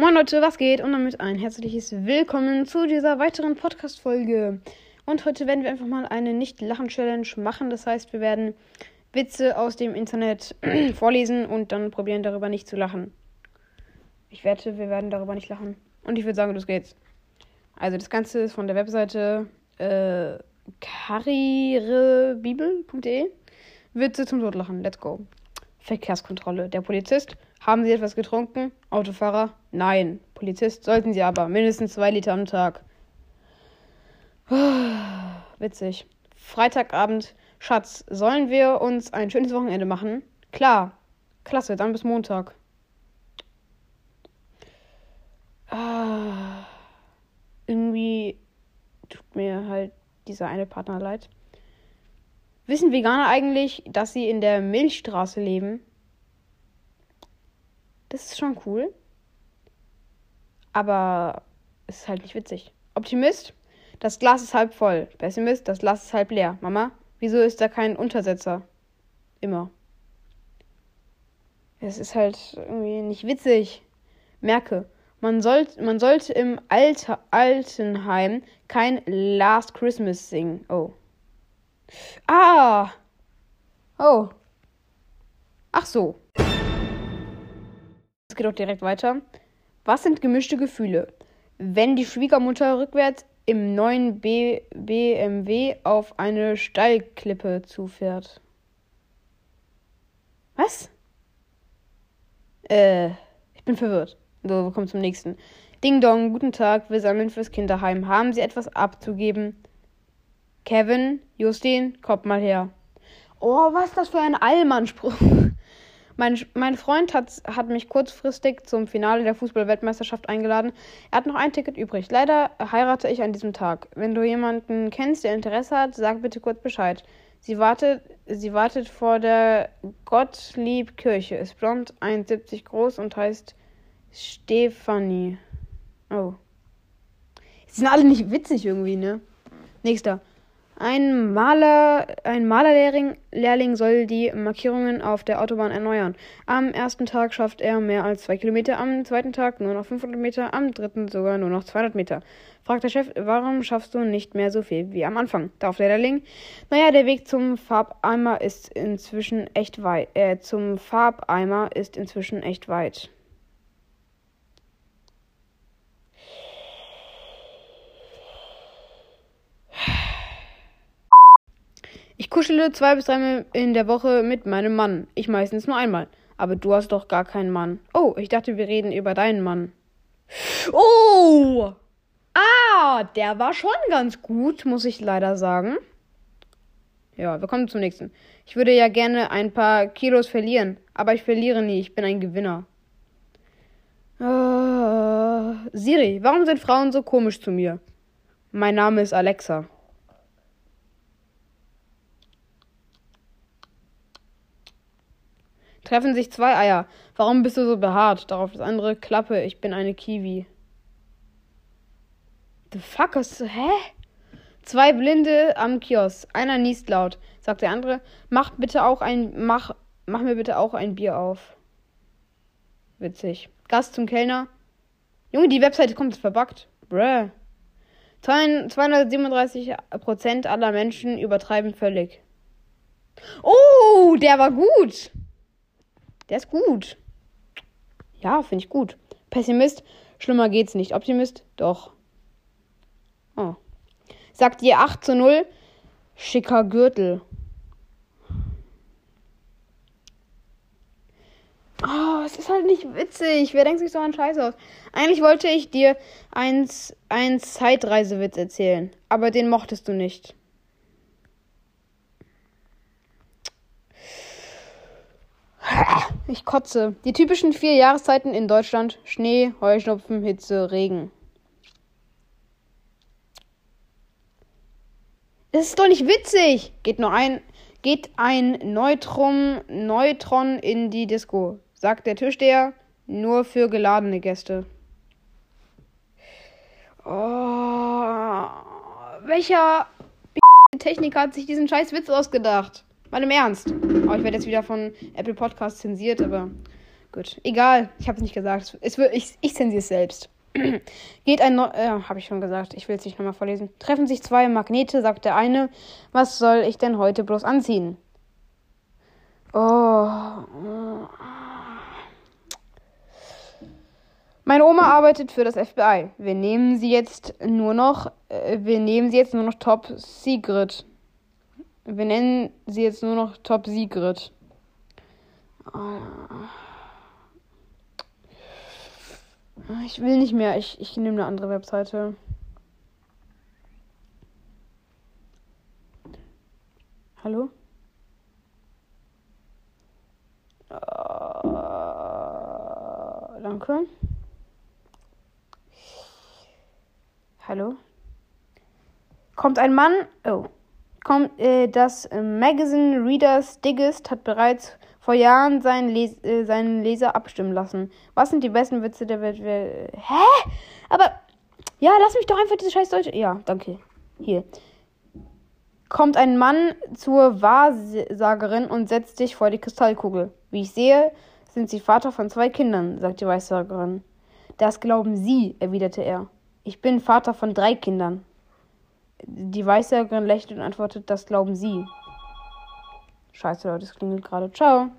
Moin Leute, was geht? Und damit ein herzliches Willkommen zu dieser weiteren Podcast-Folge. Und heute werden wir einfach mal eine Nicht-Lachen-Challenge machen. Das heißt, wir werden Witze aus dem Internet vorlesen und dann probieren, darüber nicht zu lachen. Ich wette, wir werden darüber nicht lachen. Und ich würde sagen, los geht's. Also, das Ganze ist von der Webseite äh, karrierebibel.de. Witze zum Totlachen. Let's go. Verkehrskontrolle. Der Polizist. Haben Sie etwas getrunken? Autofahrer? Nein. Polizist? Sollten Sie aber. Mindestens zwei Liter am Tag. Witzig. Freitagabend. Schatz, sollen wir uns ein schönes Wochenende machen? Klar. Klasse, dann bis Montag. Ah, irgendwie tut mir halt dieser eine Partner leid. Wissen Veganer eigentlich, dass sie in der Milchstraße leben? Das ist schon cool. Aber es ist halt nicht witzig. Optimist, das Glas ist halb voll. Pessimist, das Glas ist halb leer. Mama, wieso ist da kein Untersetzer? Immer. Es ist halt irgendwie nicht witzig. Merke, man, soll, man sollte im Alter, Altenheim kein Last Christmas singen. Oh. Ah! Oh. Ach so. Es geht auch direkt weiter. Was sind gemischte Gefühle? Wenn die Schwiegermutter rückwärts im neuen B BMW auf eine Steilklippe zufährt. Was? Äh, ich bin verwirrt. So, wir kommen zum nächsten. Ding Dong, guten Tag, wir sammeln fürs Kinderheim. Haben Sie etwas abzugeben? Kevin, Justin, kommt mal her. Oh, was ist das für ein Allmannspruch? Mein, mein Freund hat, hat mich kurzfristig zum Finale der Fußball-Weltmeisterschaft eingeladen. Er hat noch ein Ticket übrig. Leider heirate ich an diesem Tag. Wenn du jemanden kennst, der Interesse hat, sag bitte kurz Bescheid. Sie wartet, sie wartet vor der Gottlieb-Kirche, ist blond, 1,70 groß und heißt Stefanie. Oh. Die sind alle nicht witzig irgendwie, ne? Nächster. Ein Maler, ein Malerlehrling Lehrling soll die Markierungen auf der Autobahn erneuern. Am ersten Tag schafft er mehr als zwei Kilometer, am zweiten Tag nur noch 500 Meter, am dritten sogar nur noch 200 Meter. Fragt der Chef, warum schaffst du nicht mehr so viel wie am Anfang? Darauf der Lehrling, naja, der Weg zum Farbeimer ist inzwischen echt weit. Äh, zum Farbeimer ist inzwischen echt weit. Ich kuschele zwei bis dreimal in der Woche mit meinem Mann. Ich meistens nur einmal. Aber du hast doch gar keinen Mann. Oh, ich dachte, wir reden über deinen Mann. Oh! Ah, der war schon ganz gut, muss ich leider sagen. Ja, wir kommen zum nächsten. Ich würde ja gerne ein paar Kilos verlieren, aber ich verliere nie. Ich bin ein Gewinner. Uh, Siri, warum sind Frauen so komisch zu mir? Mein Name ist Alexa. Treffen sich zwei Eier. Warum bist du so behaart? Darauf das andere Klappe. Ich bin eine Kiwi. The fuck ist. Hä? Zwei Blinde am Kiosk. Einer niest laut. Sagt der andere. Mach bitte auch ein. Mach, mach mir bitte auch ein Bier auf. Witzig. Gast zum Kellner. Junge, die Webseite kommt verbuggt. Bruh. 237% aller Menschen übertreiben völlig. Oh, der war gut. Der ist gut. Ja, finde ich gut. Pessimist, schlimmer geht's nicht. Optimist, doch. Oh. Sagt ihr 8 zu 0, schicker Gürtel. Oh, es ist halt nicht witzig. Wer denkt sich so einen Scheiß aus? Eigentlich wollte ich dir einen Zeitreisewitz erzählen, aber den mochtest du nicht. Ich kotze. Die typischen vier Jahreszeiten in Deutschland: Schnee, Heuschnupfen, Hitze, Regen. Das ist doch nicht witzig. Geht nur ein, geht ein Neutron, Neutron in die Disco, sagt der Türsteher. Nur für geladene Gäste. Oh, welcher Techniker hat sich diesen scheiß Witz ausgedacht? Mal im Ernst. Oh, ich werde jetzt wieder von Apple Podcasts zensiert, aber gut. Egal, ich habe es nicht gesagt. Es wird, ich, ich zensiere es selbst. Geht ein Neu äh, habe ich schon gesagt. Ich will es nicht nochmal vorlesen. Treffen sich zwei Magnete, sagt der eine. Was soll ich denn heute bloß anziehen? Oh. Meine Oma arbeitet für das FBI. Wir nehmen sie jetzt nur noch, äh, wir nehmen sie jetzt nur noch Top Secret. Wir nennen sie jetzt nur noch Top Secret. Ich will nicht mehr. Ich, ich nehme eine andere Webseite. Hallo? Uh, danke. Hallo? Kommt ein Mann. Oh. Kommt, äh, das Magazine Reader's Digest hat bereits vor Jahren seinen, Les äh, seinen Leser abstimmen lassen. Was sind die besten Witze der Welt? Hä? Aber. Ja, lass mich doch einfach diese scheiß Deutsche. Ja, danke. Hier. Kommt ein Mann zur Wahrsagerin und setzt sich vor die Kristallkugel. Wie ich sehe, sind Sie Vater von zwei Kindern, sagt die Weissagerin. Das glauben Sie, erwiderte er. Ich bin Vater von drei Kindern. Die Weissagerin lächelt und antwortet, das glauben Sie. Scheiße, Leute, das klingelt gerade. Ciao.